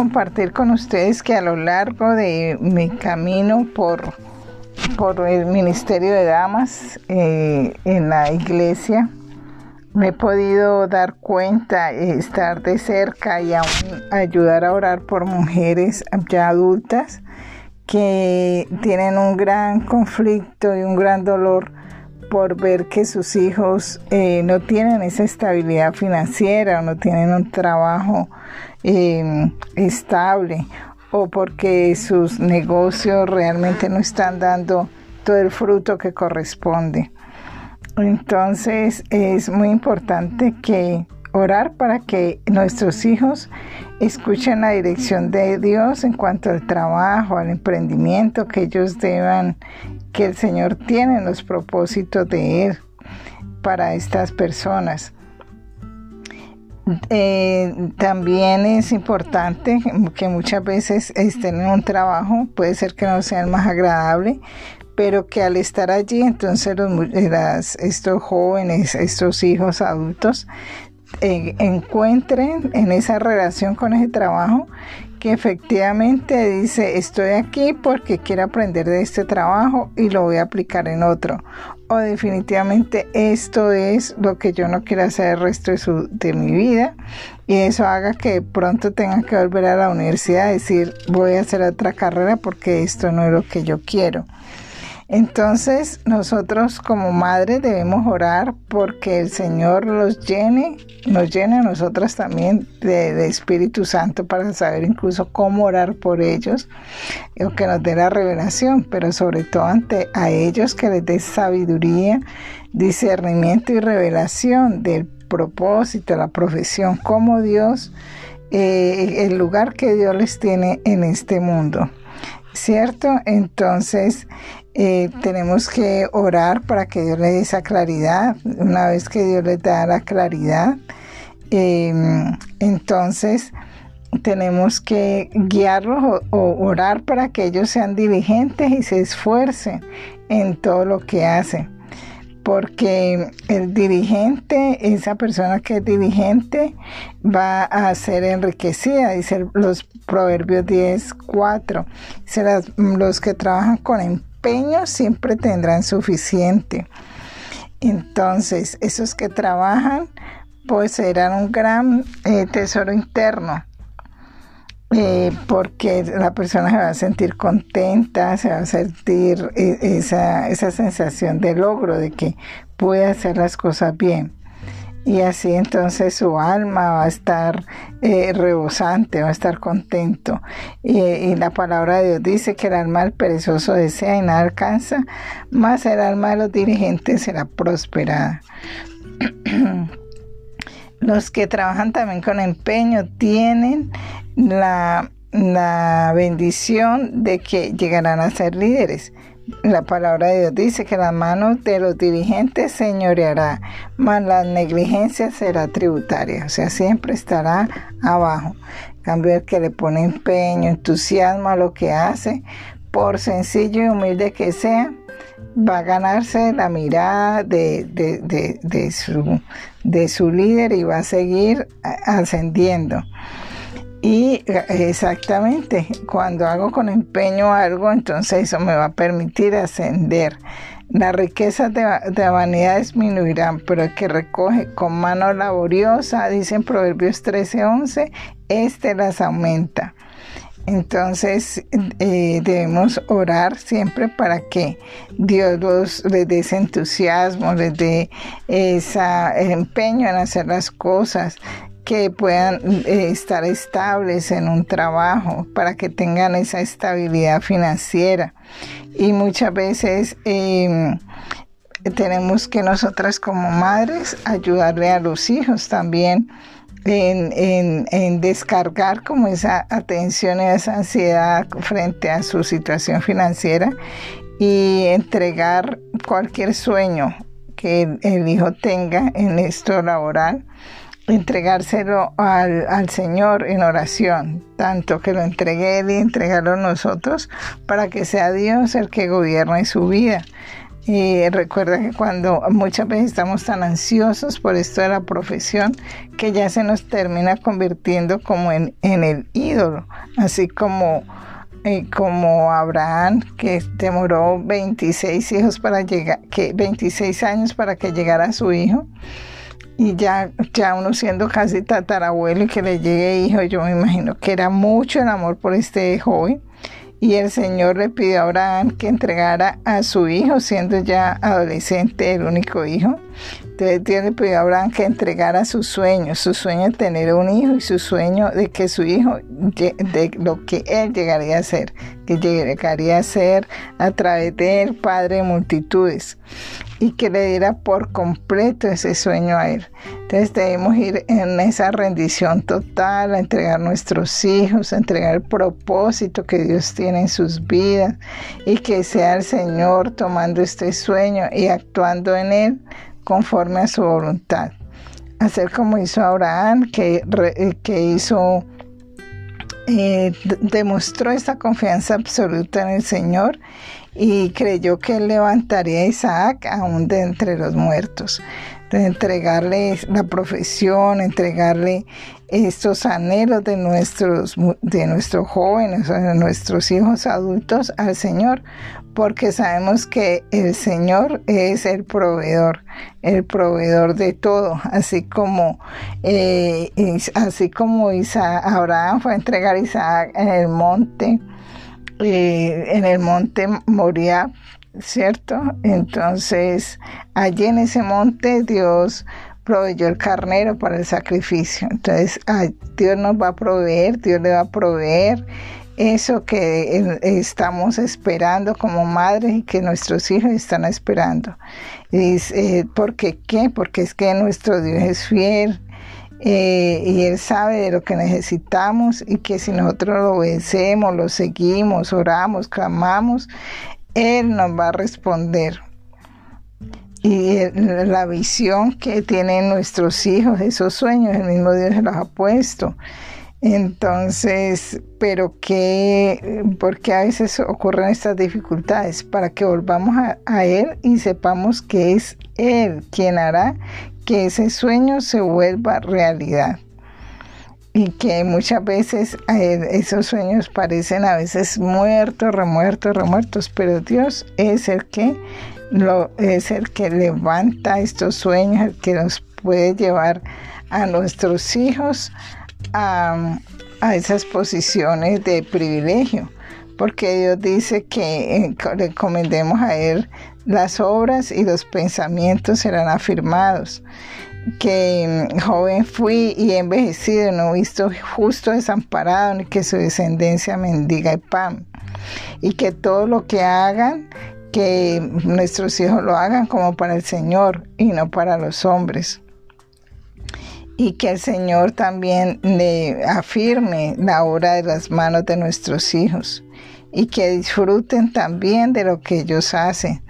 compartir con ustedes que a lo largo de mi camino por, por el Ministerio de Damas eh, en la iglesia, me he podido dar cuenta, estar de cerca y aún ayudar a orar por mujeres ya adultas que tienen un gran conflicto y un gran dolor por ver que sus hijos eh, no tienen esa estabilidad financiera o no tienen un trabajo em, estable o porque sus negocios realmente no están dando todo el fruto que corresponde. Entonces es muy importante que orar para que nuestros hijos escuchen la dirección de Dios en cuanto al trabajo, al emprendimiento que ellos deban, que el Señor tiene en los propósitos de Él para estas personas. Eh, también es importante que muchas veces estén en un trabajo, puede ser que no sea el más agradable, pero que al estar allí, entonces los, estos jóvenes, estos hijos adultos, eh, encuentren en esa relación con ese trabajo que efectivamente dice estoy aquí porque quiero aprender de este trabajo y lo voy a aplicar en otro o definitivamente esto es lo que yo no quiero hacer el resto de, su, de mi vida y eso haga que pronto tenga que volver a la universidad a decir voy a hacer otra carrera porque esto no es lo que yo quiero. Entonces nosotros como madre debemos orar porque el Señor los llene, nos llene a nosotras también de, Espíritu Santo para saber incluso cómo orar por ellos o que nos dé la revelación, pero sobre todo ante a ellos que les dé sabiduría, discernimiento y revelación del propósito, la profesión, como Dios, eh, el lugar que Dios les tiene en este mundo. ¿Cierto? Entonces, eh, tenemos que orar para que Dios le dé esa claridad. Una vez que Dios les da la claridad, em, entonces tenemos que guiarlos o, orar para que ellos sean diligentes y se esfuercen en todo lo que hacen. Porque el dirigente, esa persona que es dirigente, va a ser enriquecida, dice los Proverbios 10, 4. los que trabajan con siempre tendrán suficiente. Entonces, esos que trabajan poseerán un gran eh, tesoro interno. Eh, porque la persona se va a sentir contenta, se va a sentir eh, esa, esa sensación de logro, de que puede hacer las cosas bien y así entonces su alma va a estar eh, rebosante, va a estar contento. Y, la palabra de Dios dice que el alma del perezoso desea y nada alcanza, más el alma de los dirigentes será prosperada. los que trabajan también con empeño tienen la, la bendición de que llegarán a ser líderes la palabra de Dios dice que la mano de los dirigentes señoreará, mas la negligencia será tributaria, o sea, siempre estará abajo. En cambio, el que le pone empeño, entusiasmo a lo que hace, por sencillo y humilde que sea, va a ganarse la mirada de, de, su, de su líder y va a seguir ascendiendo. Y eh, exactamente, cuando hago con empeño algo, entonces eso me va a permitir ascender. Las riquezas de, de vanidad disminuirán, pero el que recoge con mano laboriosa, dicen Proverbios 13:11, este las aumenta. Entonces eh, debemos orar siempre para que Dios les dé ese entusiasmo, les dé ese empeño en hacer las cosas, que puedan eh, estar estables en un trabajo, para que tengan esa estabilidad financiera. Y muchas veces em, tenemos que nosotras como madres ayudarle a los hijos también en, descargar como esa atención y esa ansiedad frente a su situación financiera y entregar cualquier sueño que el hijo tenga en esto laboral entregárselo al, al, Señor en oración, tanto que lo entregue Él y entregarlo nosotros para que sea Dios el que gobierne su vida. Y recuerda que cuando muchas veces estamos tan ansiosos por esto de la profesión, que ya se nos termina convirtiendo como en, en el ídolo, así como, eh, como Abraham, que demoró 26 hijos para llegar, que 26 años para que llegara su hijo. Y ya, ya uno siendo casi tatarabuelo y que le llegue hijo, yo me imagino que era mucho el amor por este joven y el Señor le pidió a Abraham que entregara a su hijo, siendo ya adolescente el único hijo. Entonces Dios le pidió a Abraham que entregara su sueño, su sueño de tener un hijo y su sueño de que su hijo, de lo que él llegaría a ser, que llegaría a ser a través de él padre de multitudes y que le diera por completo ese sueño a Él. Entonces debemos ir en esa rendición total, a entregar nuestros hijos, a entregar el propósito que Dios tiene en sus vidas y que sea el Señor tomando este sueño y actuando en Él conforme a su voluntad. Hacer como hizo Abraham, que, eh, que hizo... Eh, demostró esta confianza absoluta en el Señor y creyó que él levantaría a Isaac aún de entre los muertos. De entregarle la profesión, entregarle estos anhelos de nuestros, de nuestros jóvenes, de nuestros hijos adultos al Señor, porque sabemos que el Señor es el proveedor, el proveedor de todo, así como, eh, así como Isaac, Abraham fue a entregar a Isaac en el monte, eh, en el monte Moria, ¿cierto? Entonces, allí en ese monte Dios proveyó el carnero para el sacrificio. Entonces, Dios nos va a proveer, Dios le va a proveer eso que estamos esperando como madres y que nuestros hijos están esperando. Y dice, ¿Por qué qué? Porque es que nuestro Dios es fiel, eh, y Él sabe de lo que necesitamos y que si nosotros lo obedecemos, lo seguimos, oramos, clamamos, Él nos va a responder. Y la visión que tienen nuestros hijos, esos sueños, el mismo Dios se los ha puesto. Entonces, pero qué, porque a veces ocurren estas dificultades para que volvamos a, a Él y sepamos que es Él quien hará que ese sueño se vuelva realidad y que muchas veces eh, esos sueños parecen a veces muertos, remuertos, remuertos, pero Dios es el que es el que levanta estos sueños, el que nos puede llevar a nuestros hijos a, a esas posiciones de privilegio, porque Dios dice que eh, le encomendemos a Él las obras y los pensamientos serán afirmados. Que mm, joven fui y envejecido, no visto justo desamparado, ni que su descendencia mendiga el pan. Y que todo lo que hagan, que nuestros hijos lo hagan como para el Señor y no para los hombres. Y que el Señor también le afirme la obra de las manos de nuestros hijos y que disfruten también de lo que ellos hacen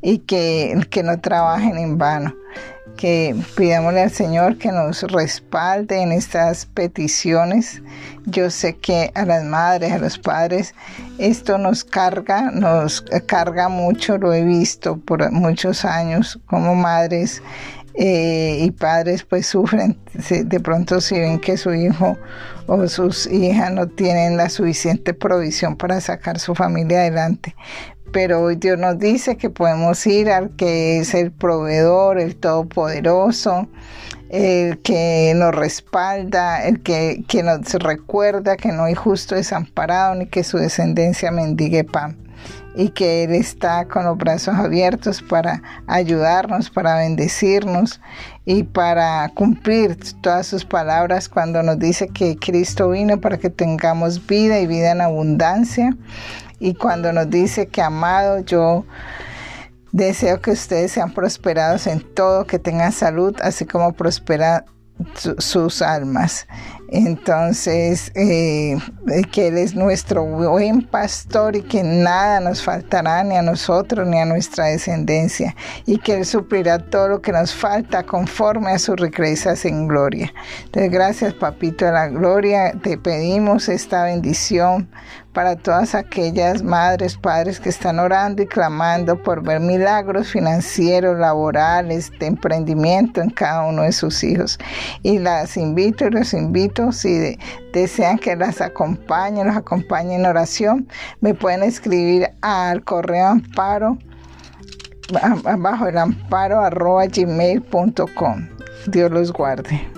y que, que no trabajen en vano. Que pidámosle al Señor que nos respalde en estas peticiones. Yo sé que a las madres, a los padres, esto nos carga, nos carga mucho, lo he visto por muchos años como madres eh, y padres pues sufren de pronto si ven que su hijo o sus hijas no tienen la suficiente provisión para sacar su familia adelante. Pero hoy Dios nos dice que podemos ir al que es el proveedor, el todopoderoso, el que nos respalda, el que, que nos recuerda que no hay justo desamparado ni que su descendencia mendigue pan y que Él está con los brazos abiertos para ayudarnos, para bendecirnos y para cumplir todas sus palabras cuando nos dice que Cristo vino para que tengamos vida y vida en abundancia y cuando nos dice que amado yo deseo que ustedes sean prosperados en todo, que tengan salud, así como prospera sus almas. Entonces, eh, que Él es nuestro buen pastor y que nada nos faltará ni a nosotros ni a nuestra descendencia y que Él suplirá todo lo que nos falta conforme a sus riquezas en gloria. Entonces, gracias, Papito de la Gloria, te pedimos esta bendición para todas aquellas madres, padres que están orando y clamando por ver milagros financieros, laborales, de emprendimiento en cada uno de sus hijos. Y las invito y los invito, si desean que las acompañe, los acompañe en oración, me pueden escribir al correo amparo bajo el amparo arroba gmail.com. Dios los guarde.